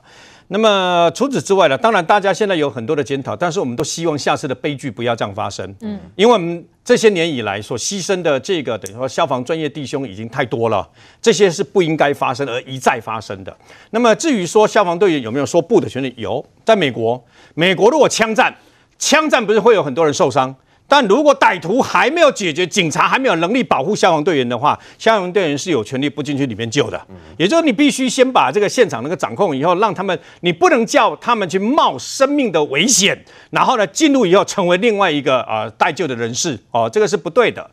那么除此之外呢，当然大家现在有很多的检讨，但是我们都希望下次的悲剧不要这样发生。嗯，因为我们这些年以来所牺牲的这个等于说消防专业弟兄已经太多了，这些是不应该发生而一再发生的。那么至于说消防队员有没有说不的权利？有，在美国，美国如果枪战，枪战不是会有很多人受伤？但如果歹徒还没有解决，警察还没有能力保护消防队员的话，消防队员是有权利不进去里面救的。也就是你必须先把这个现场那个掌控以后，让他们，你不能叫他们去冒生命的危险，然后呢进入以后成为另外一个呃待救的人士哦，这个是不对的。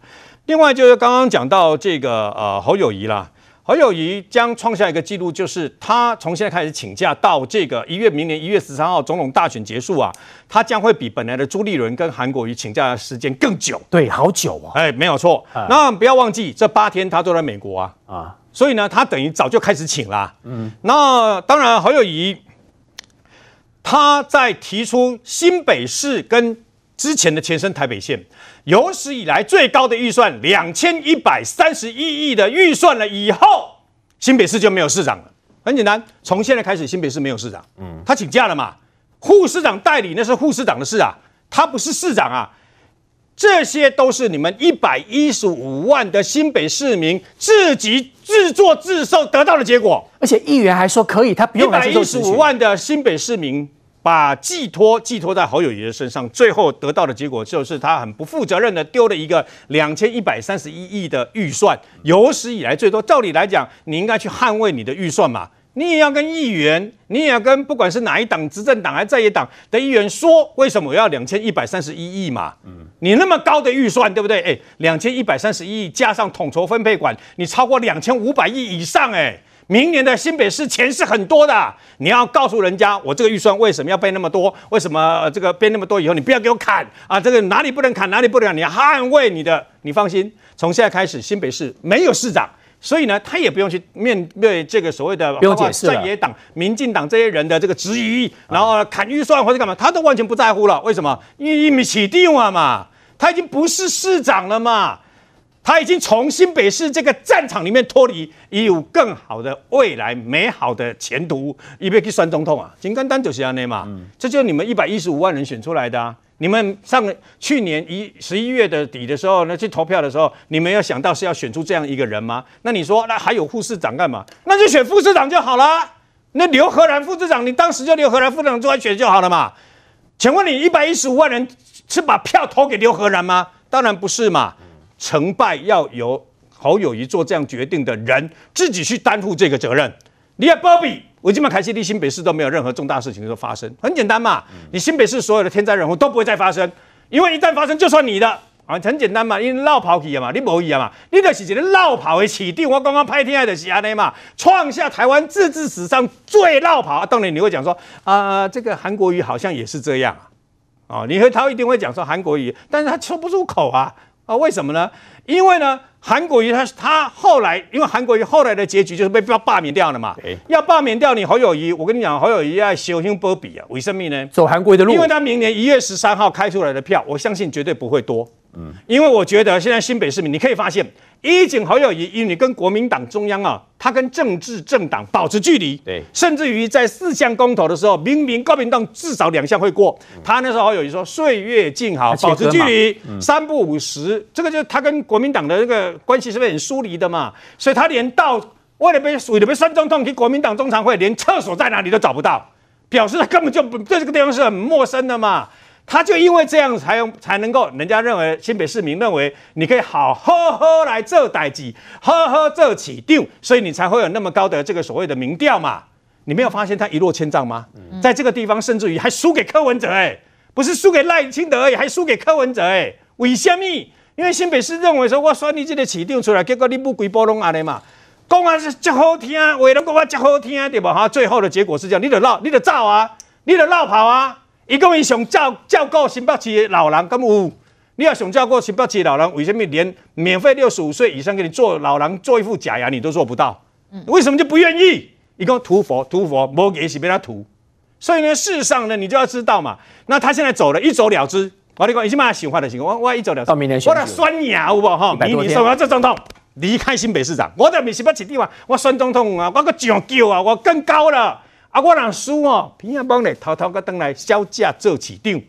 另外就是刚刚讲到这个呃侯友宜啦。侯友谊将创下一个纪录，就是他从现在开始请假到这个一月，明年一月十三号总统大选结束啊，他将会比本来的朱立伦跟韩国瑜请假的时间更久。对，好久啊！哎，没有错。啊、那不要忘记，这八天他都在美国啊啊，所以呢，他等于早就开始请了。嗯，那当然，侯友谊他在提出新北市跟之前的前身台北县。有史以来最高的预算两千一百三十一亿的预算了以后，新北市就没有市长了。很简单，从现在开始，新北市没有市长。嗯，他请假了嘛？副市长代理那是副市长的事啊，他不是市长啊。这些都是你们一百一十五万的新北市民自己自作自受得到的结果。而且议员还说可以，他不用来一百一十五万的新北市民。把寄托寄托在侯友宜的身上，最后得到的结果就是他很不负责任的丢了一个两千一百三十一亿的预算，有史以来最多。照理来讲，你应该去捍卫你的预算嘛，你也要跟议员，你也要跟不管是哪一党执政党还是在野党的议员说，为什么我要两千一百三十一亿嘛？嗯，你那么高的预算，对不对？哎，两千一百三十一亿加上统筹分配款，你超过两千五百亿以上，哎。明年的新北市钱是很多的，你要告诉人家，我这个预算为什么要备那么多？为什么这个备那么多？以后你不要给我砍啊！这个哪里不能砍，哪里不能砍，你要捍卫你的。你放心，从现在开始，新北市没有市长，所以呢，他也不用去面对这个所谓的不用解释在野党、民进党这些人的这个质疑，然后砍预算或者干嘛，他都完全不在乎了。为什么？因为没起定了嘛，他已经不是市长了嘛。他已经从新北市这个战场里面脱离，已有更好的未来、美好的前途，也别去选总统啊！简单单就是这样嘛，嗯、这就是你们一百一十五万人选出来的啊！你们上去年一十一月的底的时候，那去投票的时候，你们有想到是要选出这样一个人吗？那你说，那还有副市长干嘛？那就选副市长就好了。那刘和然副市长，你当时就刘和然副市长出来选就好了嘛？请问你一百一十五万人是把票投给刘和然吗？当然不是嘛。成败要由侯友谊做这样决定的人自己去担负这个责任。你看波比，我今晚开西，你新北市都没有任何重大事情都发生，很简单嘛。你新北市所有的天灾人祸都不会再发生，因为一旦发生就算你的啊，很简单嘛，因为落跑去嘛，你无意啊嘛，你就是一个落跑的起点。我刚刚拍天爱的是安尼嘛，创下台湾自治史上最落跑。啊、当然你会讲说啊、呃，这个韩国瑜好像也是这样啊，哦，你和他一定会讲说韩国瑜，但是他说不出口啊。啊，为什么呢？因为呢，韩国瑜他他后来，因为韩国瑜后来的结局就是被罢罢免掉了嘛。欸、要罢免掉你侯友谊，我跟你讲，侯友谊要修心波比啊，为什么呢？走韩国的路，因为他明年一月十三号开出来的票，我相信绝对不会多。嗯，因为我觉得现在新北市民，你可以发现。一井侯友谊，因为你跟国民党中央啊，他跟政治政党保持距离，对，甚至于在四项公投的时候，明明国民党至少两项会过，嗯、他那时候侯友谊说岁月静好，保持距离，嗯、三不五十，这个就是他跟国民党的那个关系是不是很疏离的嘛？所以他连到为了被为了被三中痛，去国民党中常会，连厕所在哪里都找不到，表示他根本就不对这个地方是很陌生的嘛。他就因为这样才用才能够，人家认为新北市民认为你可以好好好来做代志，好好做起定，所以你才会有那么高的这个所谓的民调嘛。你没有发现他一落千丈吗？在这个地方，甚至于还输给柯文哲哎，不是输给赖清德而已，还输给柯文哲哎。为什么？因为新北市认为说，我选你这个起定出来，结果你不规波拢安尼嘛，讲啊是真好听，话拢讲啊真好听，对吧？哈，最后的结果是这样，你得绕，你得造啊，你得绕跑啊。一共伊想照照顾新北市的老人，咁有？你要想照顾新北市的老人，为什么连免费六十五岁以上给你做老人做一副假牙你都做不到？嗯、为什么就不愿意？一个涂佛涂佛，没给是被他涂。所以呢，事实上呢，你就要知道嘛。那他现在走了，一走了之。我你讲，已经蛮喜欢的情况。我我一走了之。到明年选我的酸牙有无哈？明年说我要做总统，离开新北市长。我在民新北市地方，我选总统啊，我个上叫啊，我更高了。啊，我让输哦，平安帮呢，偷偷个登来销价做市长，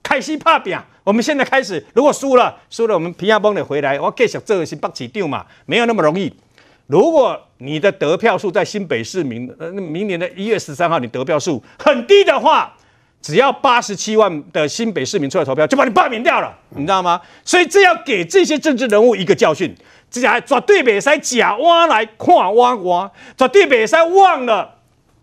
开始拍拼。我们现在开始，如果输了，输了，我们平安帮呢回来，我继续做新北市长嘛，没有那么容易。如果你的得票数在新北市明呃明年的一月十三号，你得票数很低的话，只要八十七万的新北市民出来投票，就把你罢免掉了，你知道吗？所以这要给这些政治人物一个教训，这还绝对别使假挖来看挖挖，绝对别使忘了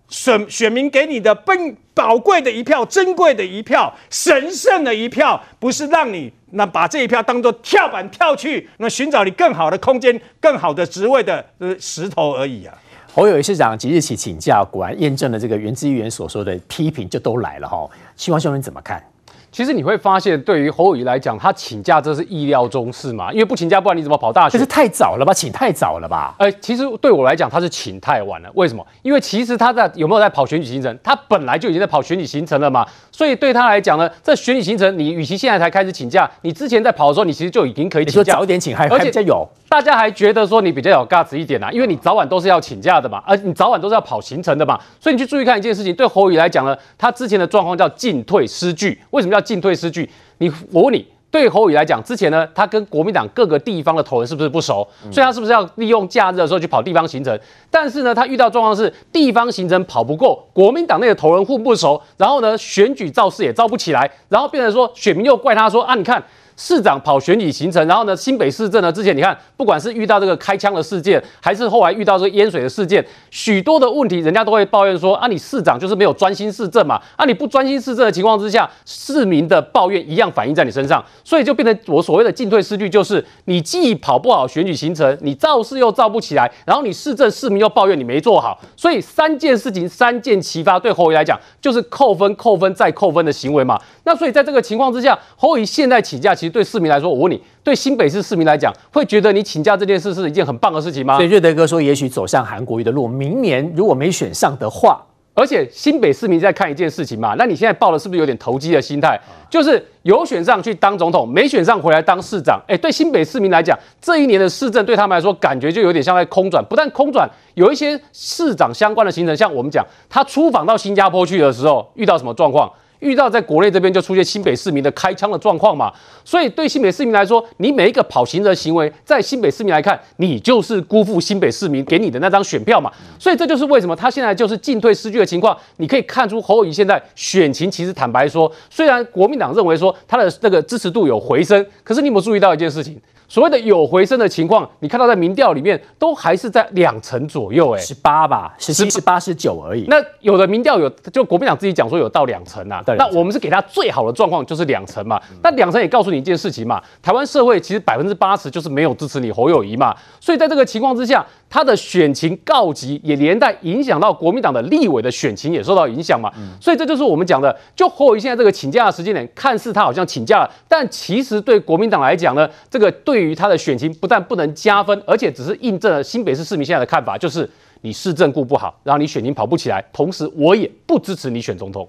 选选民给你的奔宝贵的一票、珍贵的一票、神圣的一票，不是让你。那把这一票当做跳板跳去，那寻找你更好的空间、更好的职位的呃石头而已啊。侯友宜市长即日起请假，果然验证了这个元之议员所说的批评就都来了哈。希望兄弟怎么看？其实你会发现，对于侯友宜来讲，他请假这是意料中事嘛，因为不请假，不然你怎么跑大学？这是太早了吧？请太早了吧？哎，其实对我来讲，他是请太晚了。为什么？因为其实他在有没有在跑选举行程？他本来就已经在跑选举行程了嘛。所以对他来讲呢，这选举行程，你与其现在才开始请假，你之前在跑的时候，你其实就已经可以请假。你说早点请还还比较有，大家还觉得说你比较有 guts 一点啊，因为你早晚都是要请假的嘛，而你早晚都是要跑行程的嘛。所以你去注意看一件事情，对侯友宜来讲呢，他之前的状况叫进退失据。为什么叫进退失据？你我问你，对侯宇来讲，之前呢，他跟国民党各个地方的头人是不是不熟？所以他是不是要利用假日的时候去跑地方行程？但是呢，他遇到状况是地方行程跑不够，国民党内的头人互不熟，然后呢，选举造势也造不起来，然后变成说选民又怪他说啊，你看。市长跑选举行程，然后呢，新北市政呢，之前你看，不管是遇到这个开枪的事件，还是后来遇到这个淹水的事件，许多的问题，人家都会抱怨说啊，你市长就是没有专心市政嘛，啊，你不专心市政的情况之下，市民的抱怨一样反映在你身上，所以就变成我所谓的进退失据，就是你既跑不好选举行程，你造势又造不起来，然后你市政市民又抱怨你没做好，所以三件事情三箭齐发，对侯友来讲就是扣分、扣分再扣分的行为嘛。那所以在这个情况之下，侯友现在请假，其实。对市民来说，我问你，对新北市市民来讲，会觉得你请假这件事是一件很棒的事情吗？所以瑞德哥说，也许走向韩国瑜的路，明年如果没选上的话，而且新北市民在看一件事情嘛，那你现在抱的是不是有点投机的心态？就是有选上去当总统，没选上回来当市长。哎，对新北市民来讲，这一年的市政对他们来说，感觉就有点像在空转。不但空转，有一些市长相关的行程，像我们讲，他出访到新加坡去的时候，遇到什么状况？遇到在国内这边就出现新北市民的开枪的状况嘛，所以对新北市民来说，你每一个跑行的行为，在新北市民来看，你就是辜负新北市民给你的那张选票嘛。所以这就是为什么他现在就是进退失据的情况。你可以看出侯友宜现在选情其实坦白说，虽然国民党认为说他的那个支持度有回升，可是你有没有注意到一件事情？所谓的有回升的情况，你看到在民调里面都还是在两成左右，哎，十八吧，十七、十八、十九而已。那有的民调有，就国民党自己讲说有到两成啊。那我们是给他最好的状况就是两成嘛。那两成也告诉你一件事情嘛，台湾社会其实百分之八十就是没有支持你侯友宜嘛。所以在这个情况之下，他的选情告急，也连带影响到国民党的立委的选情也受到影响嘛。所以这就是我们讲的，就侯友宜现在这个请假的时间点，看似他好像请假了，但其实对国民党来讲呢，这个对。对于他的选情不但不能加分，而且只是印证了新北市市民现在的看法，就是你市政顾不好，然后你选情跑不起来，同时我也不支持你选总统。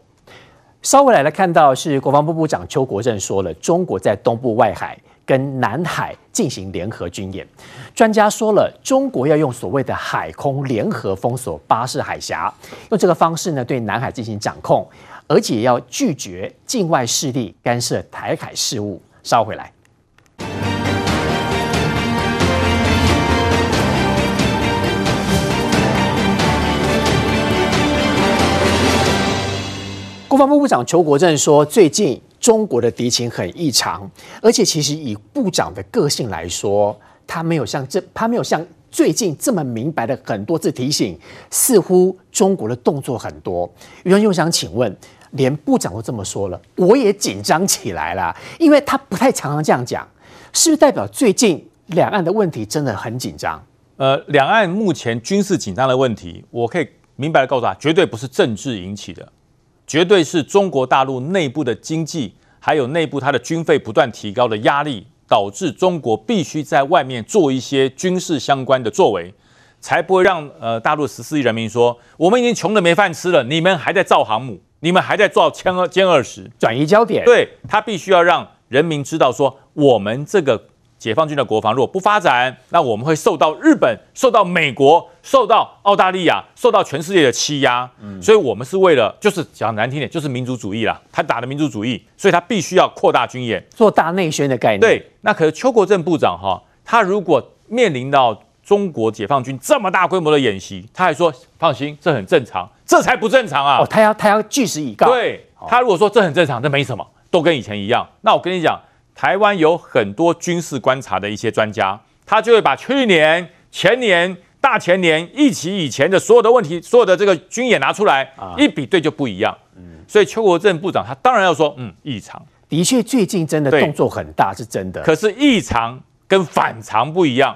稍微来来，看到是国防部部长邱国正说了，中国在东部外海跟南海进行联合军演，专家说了，中国要用所谓的海空联合封锁巴士海峡，用这个方式呢对南海进行掌控，而且要拒绝境外势力干涉台海事务。稍回来。国防部部长邱国正说，最近中国的敌情很异常，而且其实以部长的个性来说，他没有像这，他没有像最近这么明白的很多次提醒，似乎中国的动作很多。于是又想请问，连部长都这么说了，我也紧张起来了，因为他不太常常这样讲，是不是代表最近两岸的问题真的很紧张？呃，两岸目前军事紧张的问题，我可以明白的告诉他，绝对不是政治引起的。绝对是中国大陆内部的经济，还有内部它的军费不断提高的压力，导致中国必须在外面做一些军事相关的作为，才不会让呃大陆十四亿人民说，我们已经穷得没饭吃了，你们还在造航母，你们还在造歼二歼二十，转移焦点。对，他必须要让人民知道说，我们这个。解放军的国防如果不发展，那我们会受到日本、受到美国、受到澳大利亚、受到全世界的欺压。嗯，所以我们是为了，就是讲难听点，就是民族主义啦。他打的民族主义，所以他必须要扩大军演，做大内宣的概念。对，那可是邱国正部长哈，他如果面临到中国解放军这么大规模的演习，他还说放心，这很正常，这才不正常啊！哦，他要他要据实以告。对，他如果说这很正常，这没什么，都跟以前一样。那我跟你讲。台湾有很多军事观察的一些专家，他就会把去年、前年、大前年一起以前的所有的问题、所有的这个军演拿出来一比对就不一样。嗯，所以邱国正部长他当然要说，嗯，异常。的确，最近真的动作很大，是真的。可是异常跟反常不一样。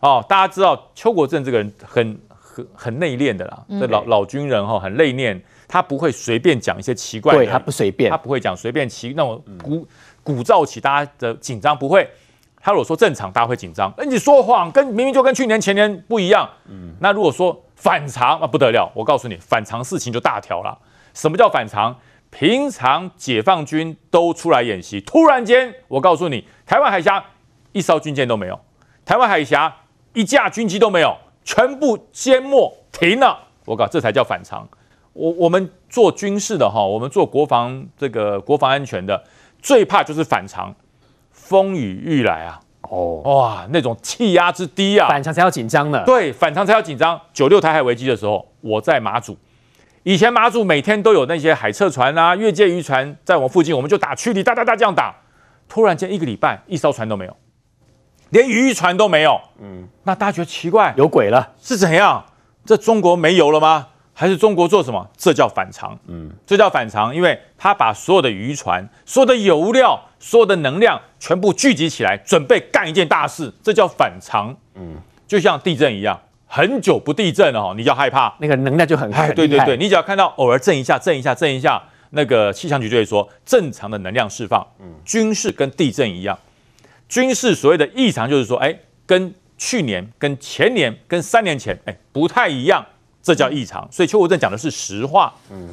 哦，大家知道邱国正这个人很很很内敛的啦，这老老军人哈，很内敛，他不会随便讲一些奇怪的，对，他不随便，他不会讲随便奇那种古。鼓噪起大家的紧张，不会。他如果说正常，大家会紧张。那，你说谎，跟明明就跟去年前年不一样。嗯，那如果说反常，那不得了。我告诉你，反常事情就大条了。什么叫反常？平常解放军都出来演习，突然间，我告诉你，台湾海峡一艘军舰都没有，台湾海峡一架军机都没有，全部缄默停了。我告，这才叫反常。我我们做军事的哈，我们做国防这个国防安全的。最怕就是反常，风雨欲来啊！哦，哇，那种气压之低啊，反常才要紧张呢。对，反常才要紧张。九六台海危机的时候，我在马祖，以前马祖每天都有那些海测船啊、越界渔船在我们附近，我们就打驱离，哒哒哒这样打。突然间一个礼拜，一艘船都没有，连渔船都没有。嗯，那大家觉得奇怪，有鬼了，是怎样？这中国没油了吗？还是中国做什么？这叫反常，嗯，这叫反常，因为他把所有的渔船、所有的油料、所有的能量全部聚集起来，准备干一件大事，这叫反常，嗯，就像地震一样，很久不地震了哦，你就要害怕，那个能量就很害，对对对，你只要看到偶尔震一下、震一下、震一下，那个气象局就会说正常的能量释放，嗯，军事跟地震一样，军事所谓的异常就是说，哎，跟去年、跟前年、跟三年前，哎，不太一样。这叫异常，所以邱国正讲的是实话。嗯，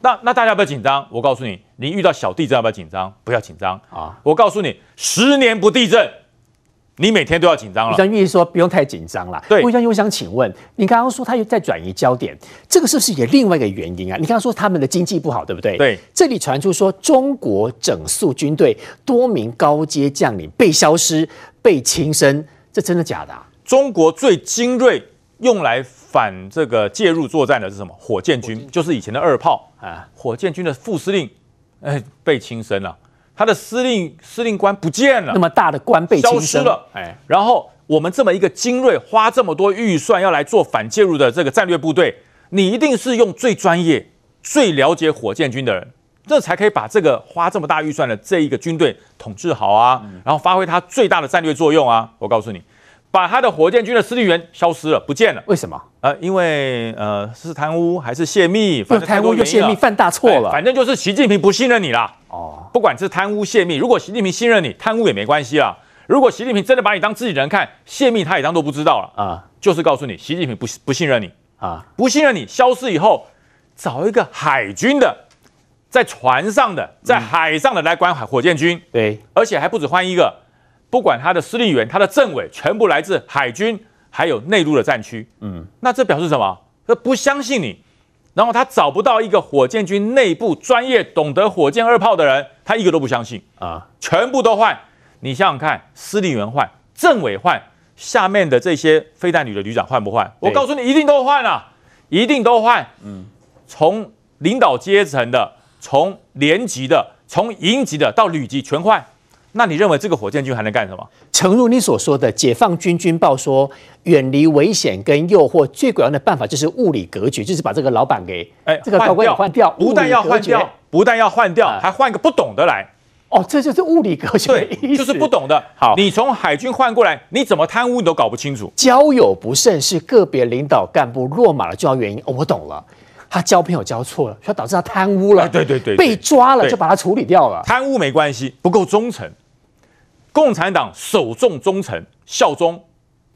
那那大家要不要紧张？我告诉你，你遇到小地震要不要紧张？不要紧张啊！我告诉你，十年不地震，你每天都要紧张了。张玉说不用太紧张了。对，我想我想请问，你刚刚说他又在转移焦点，这个是不是也另外一个原因啊？你刚刚说他们的经济不好，对不对？对，这里传出说中国整肃军队，多名高阶将领被消失、被轻生，这真的假的啊？中国最精锐用来。反这个介入作战的是什么？火箭军，就是以前的二炮啊。火箭军的副司令，哎，被轻生了，他的司令司令官不见了，那么大的官被消失了，哎。然后我们这么一个精锐，花这么多预算要来做反介入的这个战略部队，你一定是用最专业、最了解火箭军的人，这才可以把这个花这么大预算的这一个军队统治好啊，然后发挥它最大的战略作用啊。我告诉你。把他的火箭军的司令员消失了，不见了。为什么？呃，因为呃是贪污还是泄密？反正贪污又泄密，犯大错了。反正就是习近平不信任你啦。哦，不管是贪污泄密，如果习近平信任你，贪污也没关系啦。如果习近平真的把你当自己人看，泄密他也当做不知道了啊。就是告诉你，习近平不不信任你啊，不信任你，消失以后，找一个海军的，在船上的，在海上的来管火箭军。对，而且还不止换一个。不管他的司令员、他的政委，全部来自海军，还有内陆的战区。嗯，那这表示什么？他不相信你，然后他找不到一个火箭军内部专业、懂得火箭二炮的人，他一个都不相信啊！全部都换。你想想看，司令员换，政委换，下面的这些飞弹旅的旅长换不换？我告诉你，一定都换啊，一定都换。嗯，从领导阶层的，从连级的，从营级的到旅级全换。那你认为这个火箭军还能干什么？诚如你所说的，解放军军报说，远离危险跟诱惑，最管用的办法就是物理隔绝，就是把这个老板给哎，这个高官换掉，不但要换掉，不但要换掉，还换一个不懂的来。哦，这就是物理隔绝，对，就是不懂的。好，你从海军换过来，你怎么贪污你都搞不清楚。交友不慎是个别领导干部落马的重要原因。哦，我懂了。他交朋友交错了，所以导致他贪污了。对对对，被抓了就把他处理掉了。贪污没关系，不够忠诚。共产党首重忠诚、效忠，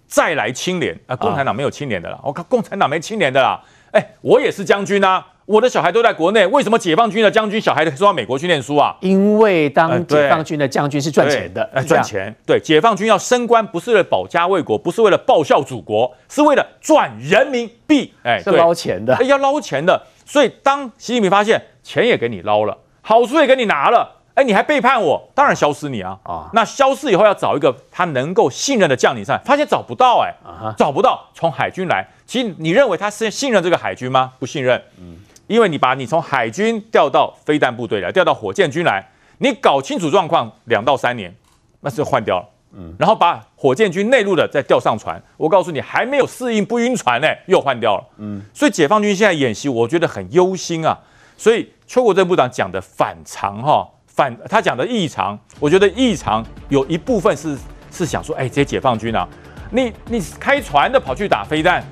再来清廉啊！共产党没有清廉的啦，我靠，共产党没清廉的啦。哎，我也是将军啊，我的小孩都在国内，为什么解放军的将军小孩都到美国去念书啊？因为当解放军的将军是赚钱的，哎，赚钱。对，解放军要升官，不是为了保家卫国，不是为了报效祖国，是为了赚人民币，哎，是捞钱的，要捞钱的。所以当习近平发现钱也给你捞了，好处也给你拿了。哎，你还背叛我，当然消失你啊！啊，那消失以后要找一个他能够信任的将领上，发现找不到，哎，找不到，从海军来。其实你认为他是信任这个海军吗？不信任，嗯，因为你把你从海军调到飞弹部队来，调到火箭军来，你搞清楚状况，两到三年，那就换掉了，嗯，然后把火箭军内陆的再调上船，我告诉你，还没有适应不晕船呢，又换掉了，嗯，所以解放军现在演习，我觉得很忧心啊。所以邱国正部长讲的反常哈。反他讲的异常，我觉得异常有一部分是是想说，哎，这些解放军啊，你你开船的跑去打飞弹，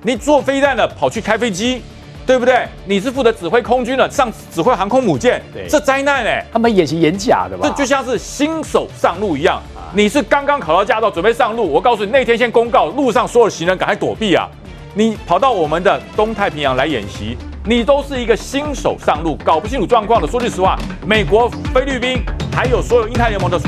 你坐飞弹的跑去开飞机，对不对？你是负责指挥空军的，上指挥航空母舰，这灾难哎，他们演习演假的吧？这就像是新手上路一样，你是刚刚考到驾照准备上路，我告诉你那天先公告，路上所有行人赶快躲避啊！你跑到我们的东太平洋来演习。你都是一个新手上路，搞不清楚状况的。说句实话，美国、菲律宾还有所有印太联盟的。